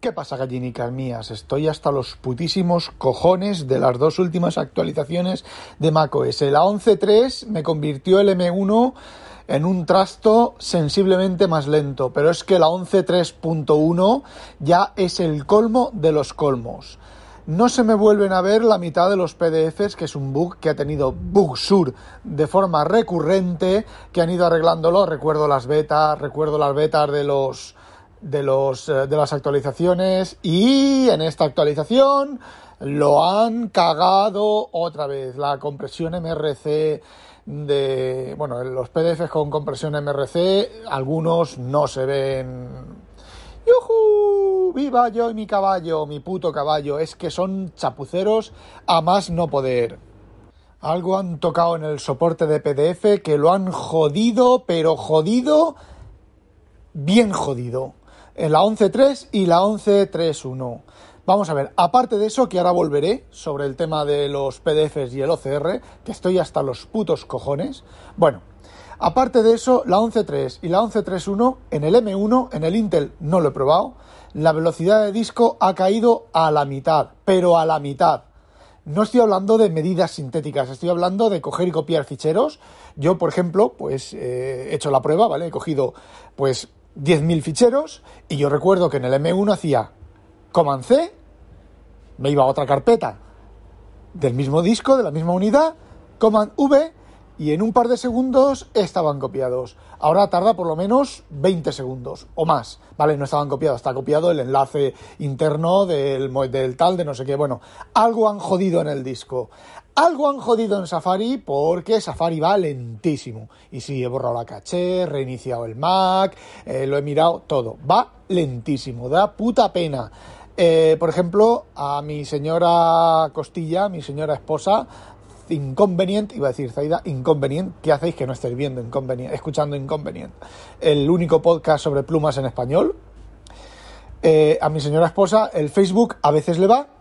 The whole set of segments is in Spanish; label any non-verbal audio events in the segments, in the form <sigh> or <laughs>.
¿Qué pasa, gallinicas mías? Estoy hasta los putísimos cojones de las dos últimas actualizaciones de macOS. La 11.3 me convirtió el M1 en un trasto sensiblemente más lento, pero es que la 11.3.1 ya es el colmo de los colmos. No se me vuelven a ver la mitad de los PDFs, que es un bug que ha tenido Bugsur de forma recurrente, que han ido arreglándolo. Recuerdo las betas, recuerdo las betas de los de, los, eh, de las actualizaciones y en esta actualización lo han cagado otra vez. La compresión MRC de, bueno, los PDFs con compresión MRC, algunos no se ven. ¡Yujú! ¡Viva yo y mi caballo! Mi puto caballo. Es que son chapuceros a más no poder. Algo han tocado en el soporte de PDF que lo han jodido, pero jodido, bien jodido en la 11.3 y la 11.3.1. Vamos a ver, aparte de eso, que ahora volveré sobre el tema de los PDFs y el OCR, que estoy hasta los putos cojones. Bueno, aparte de eso, la 11.3 y la 11.3.1, en el M1, en el Intel no lo he probado, la velocidad de disco ha caído a la mitad, pero a la mitad. No estoy hablando de medidas sintéticas, estoy hablando de coger y copiar ficheros. Yo, por ejemplo, pues eh, he hecho la prueba, ¿vale? He cogido, pues, 10.000 ficheros y yo recuerdo que en el M1 hacía Command C, me iba a otra carpeta del mismo disco, de la misma unidad, Command V y en un par de segundos estaban copiados. Ahora tarda por lo menos 20 segundos o más, ¿vale? No estaban copiados, está copiado el enlace interno del, del tal, de no sé qué. Bueno, algo han jodido en el disco. Algo han jodido en Safari porque Safari va lentísimo. Y sí, he borrado la caché, reiniciado el Mac, eh, lo he mirado todo. Va lentísimo, da puta pena. Eh, por ejemplo, a mi señora Costilla, mi señora esposa, inconveniente, iba a decir Zaida, inconveniente, ¿qué hacéis que no estéis viendo inconveniente, escuchando inconveniente? El único podcast sobre plumas en español. Eh, a mi señora esposa, el Facebook a veces le va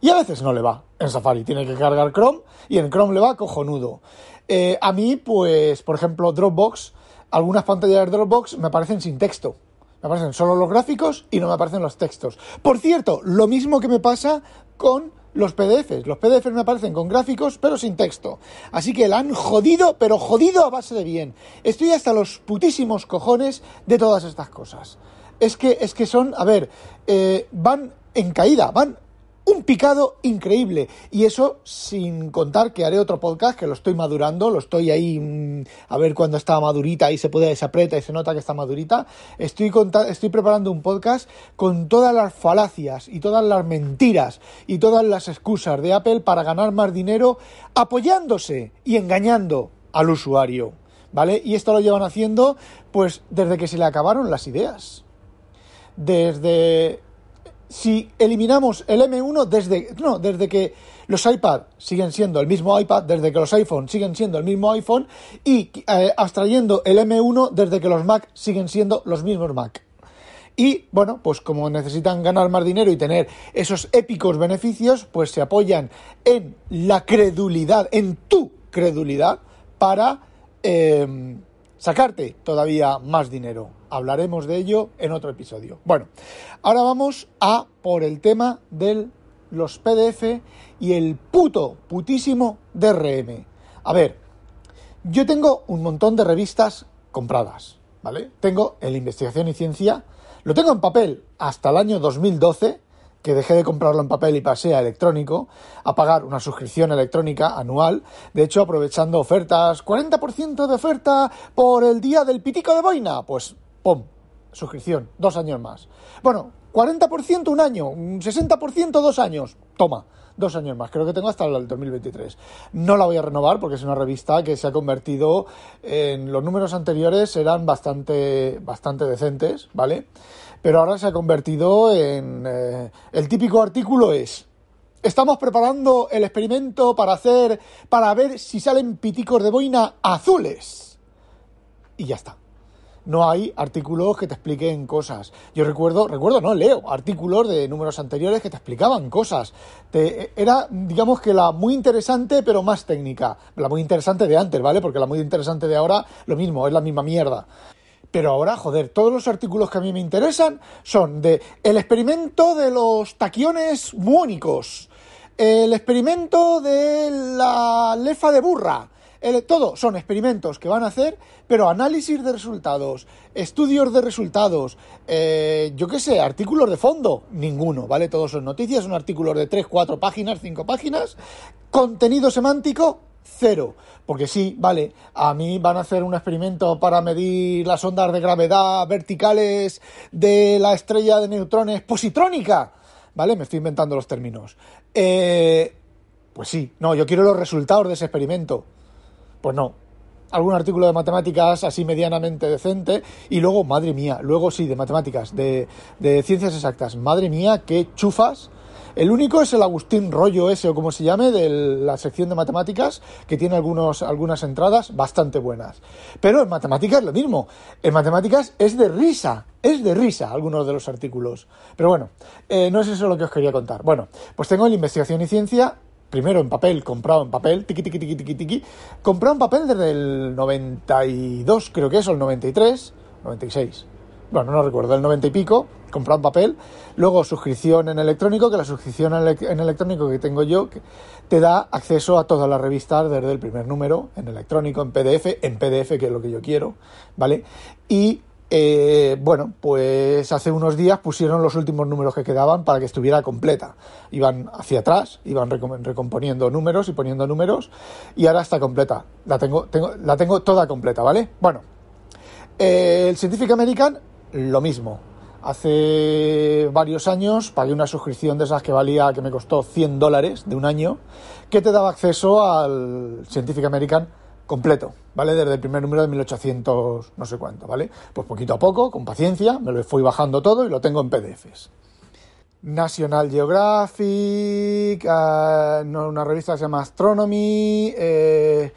y a veces no le va en Safari. Tiene que cargar Chrome y en Chrome le va cojonudo. Eh, a mí, pues, por ejemplo, Dropbox, algunas pantallas de Dropbox me aparecen sin texto. Me aparecen solo los gráficos y no me aparecen los textos. Por cierto, lo mismo que me pasa con los PDFs. Los PDFs me aparecen con gráficos, pero sin texto. Así que la han jodido, pero jodido a base de bien. Estoy hasta los putísimos cojones de todas estas cosas. Es que, es que son, a ver, eh, van en caída, van un picado increíble. Y eso sin contar que haré otro podcast que lo estoy madurando, lo estoy ahí mm, a ver cuando está madurita y se puede, se aprieta y se nota que está madurita. Estoy, estoy preparando un podcast con todas las falacias y todas las mentiras y todas las excusas de Apple para ganar más dinero apoyándose y engañando al usuario. ¿Vale? Y esto lo llevan haciendo pues desde que se le acabaron las ideas. Desde si eliminamos el M1 desde, no, desde que los iPad siguen siendo el mismo iPad, desde que los iPhone siguen siendo el mismo iPhone y eh, abstrayendo el M1 desde que los Mac siguen siendo los mismos Mac. Y bueno, pues como necesitan ganar más dinero y tener esos épicos beneficios, pues se apoyan en la credulidad, en tu credulidad, para eh, sacarte todavía más dinero. Hablaremos de ello en otro episodio. Bueno, ahora vamos a por el tema de los PDF y el puto, putísimo DRM. A ver, yo tengo un montón de revistas compradas, ¿vale? Tengo el Investigación y Ciencia, lo tengo en papel hasta el año 2012, que dejé de comprarlo en papel y pasé a electrónico, a pagar una suscripción electrónica anual. De hecho, aprovechando ofertas, 40% de oferta por el día del pitico de boina, pues ¡pum! Suscripción, dos años más. Bueno, 40% un año, 60% dos años. Toma, dos años más. Creo que tengo hasta el 2023. No la voy a renovar porque es una revista que se ha convertido en los números anteriores eran bastante, bastante decentes, ¿vale? Pero ahora se ha convertido en eh, el típico artículo es Estamos preparando el experimento para hacer, para ver si salen piticos de boina azules. Y ya está. No hay artículos que te expliquen cosas. Yo recuerdo, recuerdo, no, leo artículos de números anteriores que te explicaban cosas. era, digamos que la muy interesante, pero más técnica. La muy interesante de antes, ¿vale? Porque la muy interesante de ahora, lo mismo, es la misma mierda. Pero ahora, joder, todos los artículos que a mí me interesan son de el experimento de los taquiones muónicos, el experimento de la lefa de burra. Todo son experimentos que van a hacer, pero análisis de resultados, estudios de resultados, eh, yo qué sé, artículos de fondo, ninguno, ¿vale? Todos son noticias, son artículos de 3, 4 páginas, 5 páginas, contenido semántico, cero. Porque sí, vale, a mí van a hacer un experimento para medir las ondas de gravedad verticales de la estrella de neutrones positrónica ¿vale? Me estoy inventando los términos. Eh, pues sí, no, yo quiero los resultados de ese experimento. Pues no. Algún artículo de matemáticas así medianamente decente y luego, madre mía, luego sí, de matemáticas, de, ciencias exactas. Madre mía, qué chufas el único es el Agustín Rollo ese o como se llame de la sección de matemáticas que tiene algunos, algunas entradas bastante buenas. Pero en matemáticas lo mismo. En matemáticas es de risa, es de risa algunos de los artículos. Pero bueno, eh, no es eso lo que os quería contar. Bueno, pues tengo el investigación y ciencia primero en papel, comprado en papel, tiqui, tiqui, tiqui, tiqui, tiqui, comprado en papel desde el 92, creo que es, o el 93, 96 bueno, no recuerdo, el 90 y pico, comprado papel, luego suscripción en electrónico, que la suscripción en electrónico que tengo yo te da acceso a todas las revistas desde el primer número, en electrónico, en PDF, en PDF, que es lo que yo quiero, ¿vale? Y eh, bueno, pues hace unos días pusieron los últimos números que quedaban para que estuviera completa. Iban hacia atrás, iban recomponiendo números y poniendo números, y ahora está completa. La tengo, tengo, la tengo toda completa, ¿vale? Bueno, eh, el Scientific American lo mismo. Hace varios años pagué una suscripción de esas que valía, que me costó 100 dólares de un año, que te daba acceso al Scientific American completo, ¿vale? Desde el primer número de 1800, no sé cuánto, ¿vale? Pues poquito a poco, con paciencia, me lo fui bajando todo y lo tengo en PDFs. National Geographic, uh, una revista que se llama Astronomy, eh,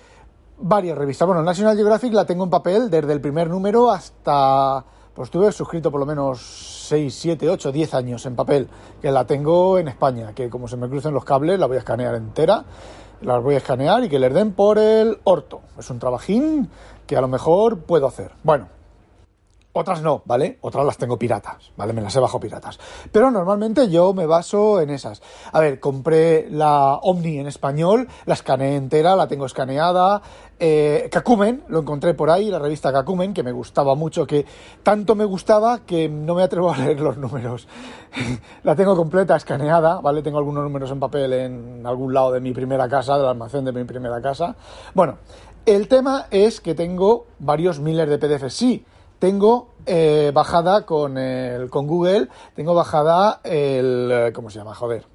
varias revistas. Bueno, National Geographic la tengo en papel desde el primer número hasta pues estuve suscrito por lo menos 6, 7, 8, 10 años en papel, que la tengo en España, que como se me crucen los cables la voy a escanear entera, la voy a escanear y que les den por el orto. Es un trabajín que a lo mejor puedo hacer. Bueno, otras no, ¿vale? Otras las tengo piratas, ¿vale? Me las he bajado piratas. Pero normalmente yo me baso en esas. A ver, compré la Omni en español, la escaneé entera, la tengo escaneada. Eh, Kakumen, lo encontré por ahí, la revista Kakumen, que me gustaba mucho, que tanto me gustaba que no me atrevo a leer los números. <laughs> la tengo completa, escaneada, ¿vale? Tengo algunos números en papel en algún lado de mi primera casa, del almacén de mi primera casa. Bueno, el tema es que tengo varios miles de PDFs. Sí, tengo eh, bajada con, el, con Google, tengo bajada el, eh, ¿cómo se llama? Joder.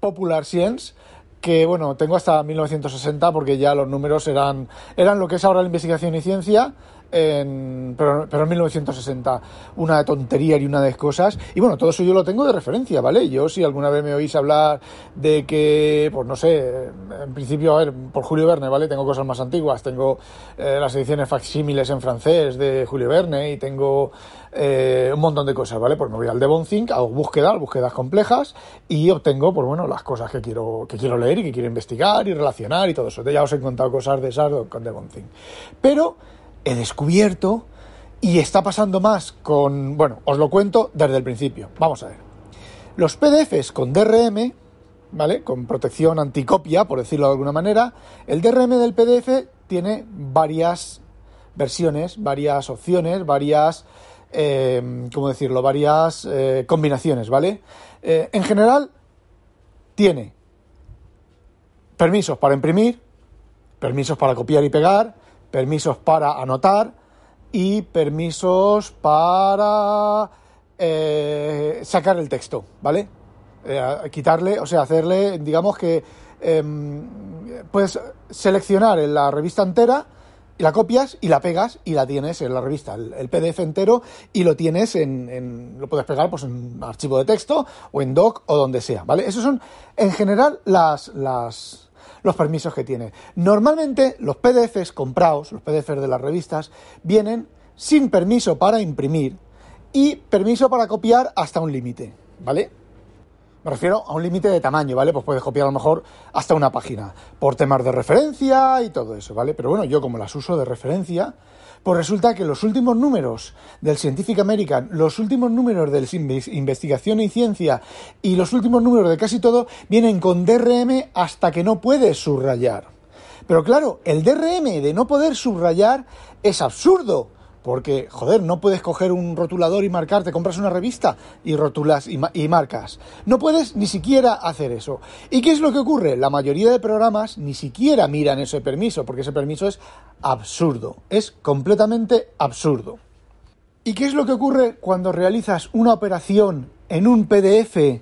Popular Science, que bueno, tengo hasta 1960 porque ya los números eran, eran lo que es ahora la investigación y ciencia, en, pero, en 1960 una tontería y una de cosas. Y bueno, todo eso yo lo tengo de referencia, ¿vale? Yo si alguna vez me oís hablar de que, pues no sé, en principio, a ver, por Julio Verne, ¿vale? Tengo cosas más antiguas, tengo eh, las ediciones facsímiles en francés de Julio Verne y tengo eh, un montón de cosas, ¿vale? Pues me voy al Devonthink, hago búsquedas, búsquedas complejas y obtengo, pues bueno, las cosas que quiero, que quiero leer y que quiero investigar y relacionar y todo eso. Ya os he contado cosas de esas con Devonthink. Pero he descubierto y está pasando más con, bueno, os lo cuento desde el principio. Vamos a ver. Los PDFs con DRM, ¿vale? Con protección anticopia, por decirlo de alguna manera, el DRM del PDF tiene varias versiones, varias opciones, varias, eh, ¿cómo decirlo? Varias eh, combinaciones, ¿vale? Eh, en general, tiene permisos para imprimir, permisos para copiar y pegar, permisos para anotar, y permisos para eh, sacar el texto, ¿vale? Eh, quitarle, o sea, hacerle, digamos que em, puedes seleccionar en la revista entera la copias y la pegas y la tienes en la revista, el, PDF entero y lo tienes en, lo puedes pegar pues en archivo de texto o en doc o donde sea, ¿vale? Esos son en general las, las los permisos que tiene. Normalmente los PDFs comprados, los PDFs de las revistas, vienen sin permiso para imprimir y permiso para copiar hasta un límite, ¿vale? Me refiero a un límite de tamaño, ¿vale? Pues puedes copiar a lo mejor hasta una página, por temas de referencia y todo eso, ¿vale? Pero bueno, yo como las uso de referencia, pues resulta que los últimos números del Scientific American, los últimos números del Investigación y Ciencia y los últimos números de casi todo vienen con DRM hasta que no puedes subrayar. Pero claro, el DRM de no poder subrayar es absurdo porque, joder, no puedes coger un rotulador y marcar, te compras una revista y rotulas y, marcas. No puedes ni siquiera hacer eso. ¿Y qué es lo que ocurre? La mayoría de programas ni siquiera miran ese permiso, porque ese permiso es absurdo. Es completamente absurdo. ¿Y qué es lo que ocurre cuando realizas una operación en un PDF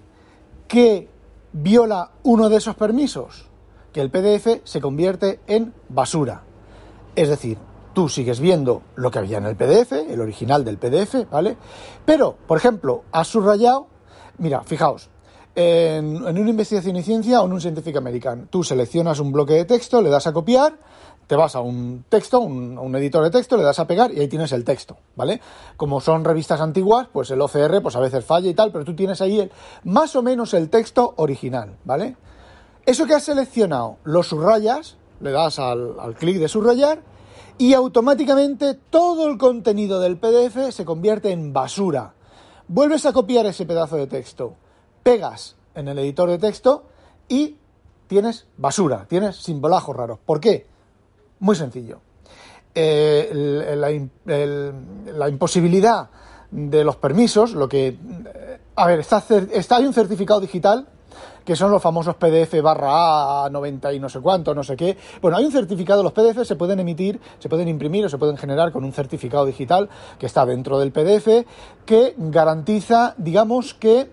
que viola uno de esos permisos? Que el PDF se convierte en basura. Es decir, tú sigues viendo lo que había en el PDF, el original del PDF, ¿vale? Pero, por ejemplo, has subrayado, mira, fijaos, en, una investigación y ciencia o en un Scientific American, tú seleccionas un bloque de texto, le das a copiar, te vas a un texto, un, un, editor de texto, le das a pegar y ahí tienes el texto, ¿vale? Como son revistas antiguas, pues el OCR pues a veces falla y tal, pero tú tienes ahí el, más o menos el texto original, ¿vale? Eso que has seleccionado lo subrayas, le das al clic de subrayar y automáticamente todo el contenido del PDF se convierte en basura. Vuelves a copiar ese pedazo de texto, pegas en el editor de texto y tienes basura, tienes simbolajos raros. ¿Por qué? Muy sencillo. Eh, la, imposibilidad de los permisos, lo que... A ver, está, está, hay un certificado digital que son los famosos PDF barra A 90 y no sé cuánto, no sé qué. Bueno, hay un certificado, los PDF se pueden emitir, se pueden imprimir o se pueden generar con un certificado digital que está dentro del PDF que garantiza, digamos que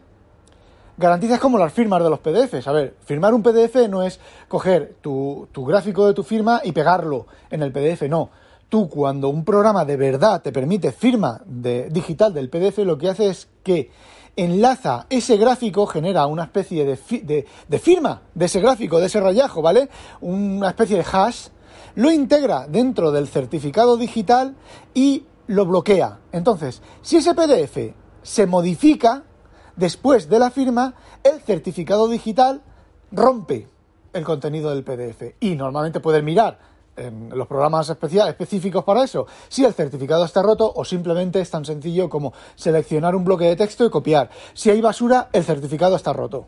garantiza como las firmas de los PDFs. A ver, firmar un PDF no es coger tu, tu gráfico de tu firma y pegarlo en el PDF, no tú cuando un programa de verdad te permite firma digital del PDF, lo que hace es que enlaza ese gráfico, genera una especie de, de, firma de ese gráfico, de ese rayajo, ¿vale? Una especie de hash, lo integra dentro del certificado digital y lo bloquea. Entonces, si ese PDF se modifica después de la firma, el certificado digital rompe el contenido del PDF y normalmente puedes mirar en los programas específicos para eso, si el certificado está roto o simplemente es tan sencillo como seleccionar un bloque de texto y copiar. Si hay basura, el certificado está roto.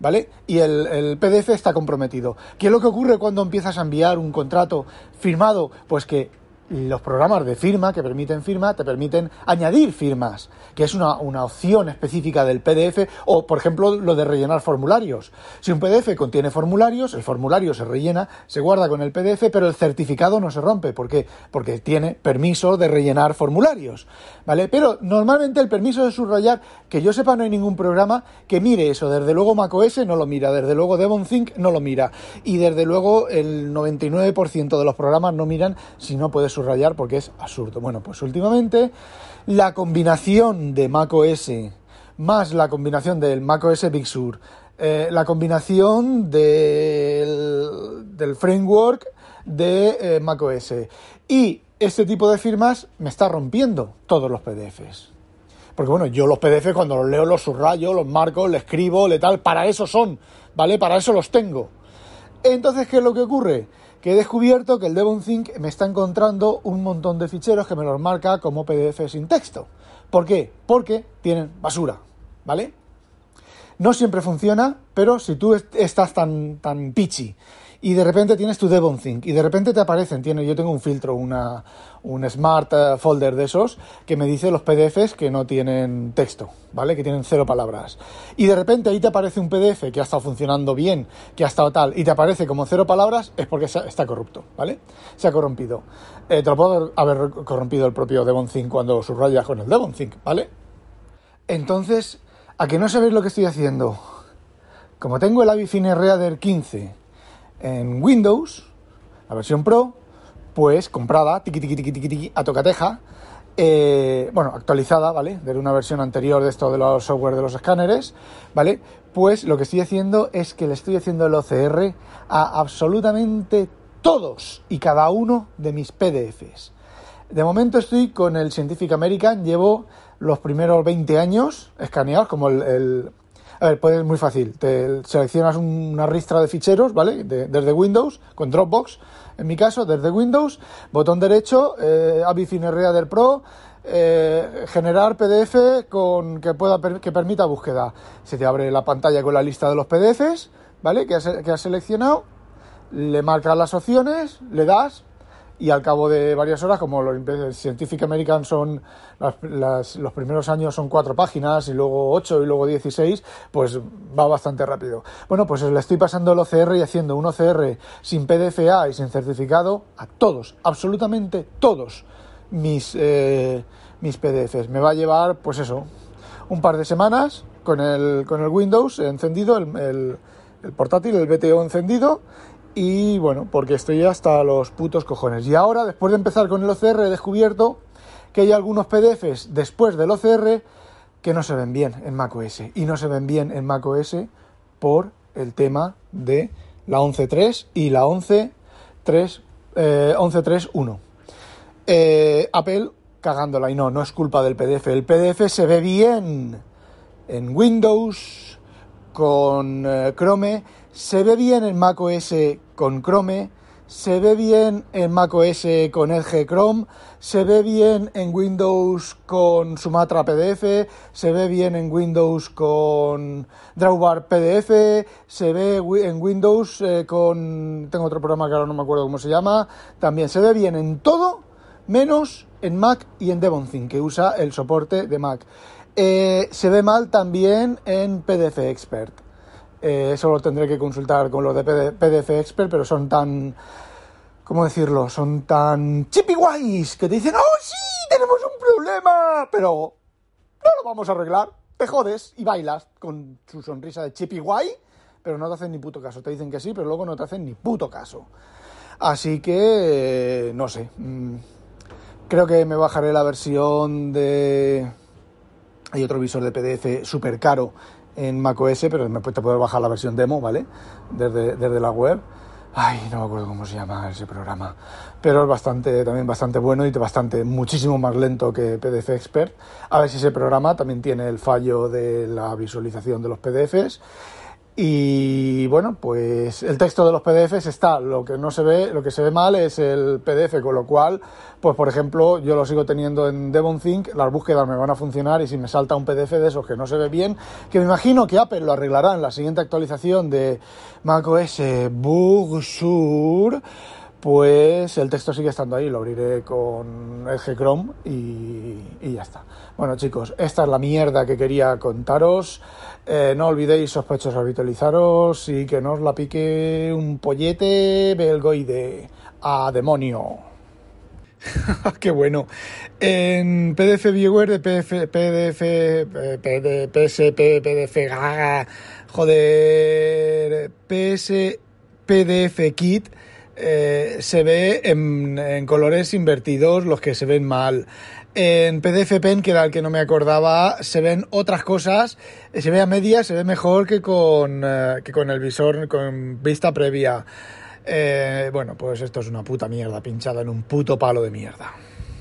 ¿Vale? Y el, el, PDF está comprometido. ¿Qué es lo que ocurre cuando empiezas a enviar un contrato firmado? Pues que los programas de firma que permiten firma te permiten añadir firmas, que es una, opción específica del PDF, o por ejemplo lo de rellenar formularios. Si un PDF contiene formularios, el formulario se rellena, se guarda con el PDF, pero el certificado no se rompe. ¿Por qué? Porque tiene permiso de rellenar formularios. ¿Vale? Pero normalmente el permiso de subrayar, que yo sepa, no hay ningún programa que mire eso. Desde luego macOS no lo mira, desde luego DevonThink no lo mira. Y desde luego el 99% de los programas no miran si no puedes subrayar porque es absurdo. Bueno, pues últimamente la combinación de macOS más la combinación del macOS Big Sur, eh, la combinación del, del framework de eh, macOS y este tipo de firmas me está rompiendo todos los PDFs. Porque bueno, yo los PDF cuando los leo los subrayo, los marco, le escribo, le tal, para eso son, ¿vale? Para eso los tengo. Entonces, ¿qué es lo que ocurre? Que he descubierto que el DevonThink me está encontrando un montón de ficheros que me los marca como PDF sin texto. ¿Por qué? Porque tienen basura, ¿vale? No siempre funciona, pero si tú estás tan, tan pichi y de repente tienes tu Devon Think y de repente te aparecen, tiene, yo tengo un filtro, una, un smart eh, folder de esos que me dice los PDFs que no tienen texto, ¿vale? Que tienen cero palabras. Y de repente ahí te aparece un PDF que ha estado funcionando bien, que ha estado tal, y te aparece como cero palabras, es porque está corrupto, ¿vale? Se ha corrompido. Eh, te lo puedo haber corrompido el propio Devon Think cuando subrayas con el Devon Think, ¿vale? Entonces, ¿a que no sabéis lo que estoy haciendo? Como tengo el Avifine Reader 15 en Windows, la versión Pro, pues comprada, tiqui, tiqui, tiqui, tiqui, a tocateja, eh, bueno, actualizada, ¿vale? De una versión anterior de esto de los software de los escáneres, ¿vale? Pues lo que estoy haciendo es que le estoy haciendo el OCR a absolutamente todos y cada uno de mis PDFs. De momento estoy con el Scientific American, llevo los primeros 20 años escaneados, como el, a ver, pues es muy fácil. Te seleccionas una ristra de ficheros, ¿vale? desde Windows, con Dropbox, en mi caso, desde Windows, botón derecho, eh, Reader Pro, eh, generar PDF con que pueda que permita búsqueda. Se te abre la pantalla con la lista de los PDFs, ¿vale? Que has, que has seleccionado, le marcas las opciones, le das, y al cabo de varias horas, como los Scientific American son los primeros años son cuatro páginas y luego ocho y luego dieciséis, pues va bastante rápido. Bueno, pues le estoy pasando el OCR y haciendo un OCR sin PDFA y sin certificado a todos, absolutamente todos mis, eh, mis PDFs. Me va a llevar, pues eso, un par de semanas con el, con el Windows encendido, el, el portátil, el BTO encendido y bueno, porque estoy hasta los putos cojones. Y ahora, después de empezar con el OCR, he descubierto que hay algunos PDFs después del OCR que no se ven bien en macOS. Y no se ven bien en macOS por el tema de la 11.3 y la 11.3.1. Eh, 11.3.1. Eh, Apple cagándola y no, no es culpa del PDF. El PDF se ve bien en Windows con eh, Chrome se ve bien en macOS con Chrome, se ve bien en macOS con Edge Chrome, se ve bien en Windows con Sumatra PDF, se ve bien en Windows con Drawbar PDF, se ve en Windows eh, con... tengo otro programa que ahora no me acuerdo cómo se llama, también se ve bien en todo menos en Mac y en DevonThink, que usa el soporte de Mac. Eh, se ve mal también en PDF Expert. Eh, eso lo tendré que consultar con los de PDF Expert, pero son tan, ¿cómo decirlo? Son tan chippy guays que te dicen, ¡oh sí! Tenemos un problema, pero no lo vamos a arreglar. Te jodes y bailas con su sonrisa de chippy guay, pero no te hacen ni puto caso. Te dicen que sí, pero luego no te hacen ni puto caso. Así que, no sé. Mm, creo que me bajaré la versión de... Hay otro visor de PDF súper caro en macOS, pero después te puedes bajar la versión demo, ¿vale? Desde, desde la web. Ay, no me acuerdo cómo se llama ese programa. Pero es bastante, también bastante bueno y bastante, muchísimo más lento que PDF Expert. A ver si ese programa también tiene el fallo de la visualización de los PDFs y bueno, pues el texto de los PDFs está, lo que no se ve, lo que se ve mal es el PDF, con lo cual, pues por ejemplo, yo lo sigo teniendo en DevonThink, las búsquedas me van a funcionar y si me salta un PDF de esos que no se ve bien, que me imagino que Apple lo arreglará en la siguiente actualización de macOS Bug Sur, pues el texto sigue estando ahí, lo abriré con Edge Chrome y, y, ya está. Bueno chicos, esta es la mierda que quería contaros. Eh, no olvidéis sospechosos habitualizaros y que no os la pique un pollete belgoide a demonio. <laughs> Qué bueno. En PDF Viewer de PDF, PDF, PSP, PDF, joder, PS, PDF Kit eh, se ve en, colores invertidos los que se ven mal. En PDF Pen, que era el que no me acordaba, se ven otras cosas, eh, se ve a media, se ve mejor que con, eh, que con el visor con vista previa. bueno, pues esto es una puta mierda pinchada en un puto palo de mierda.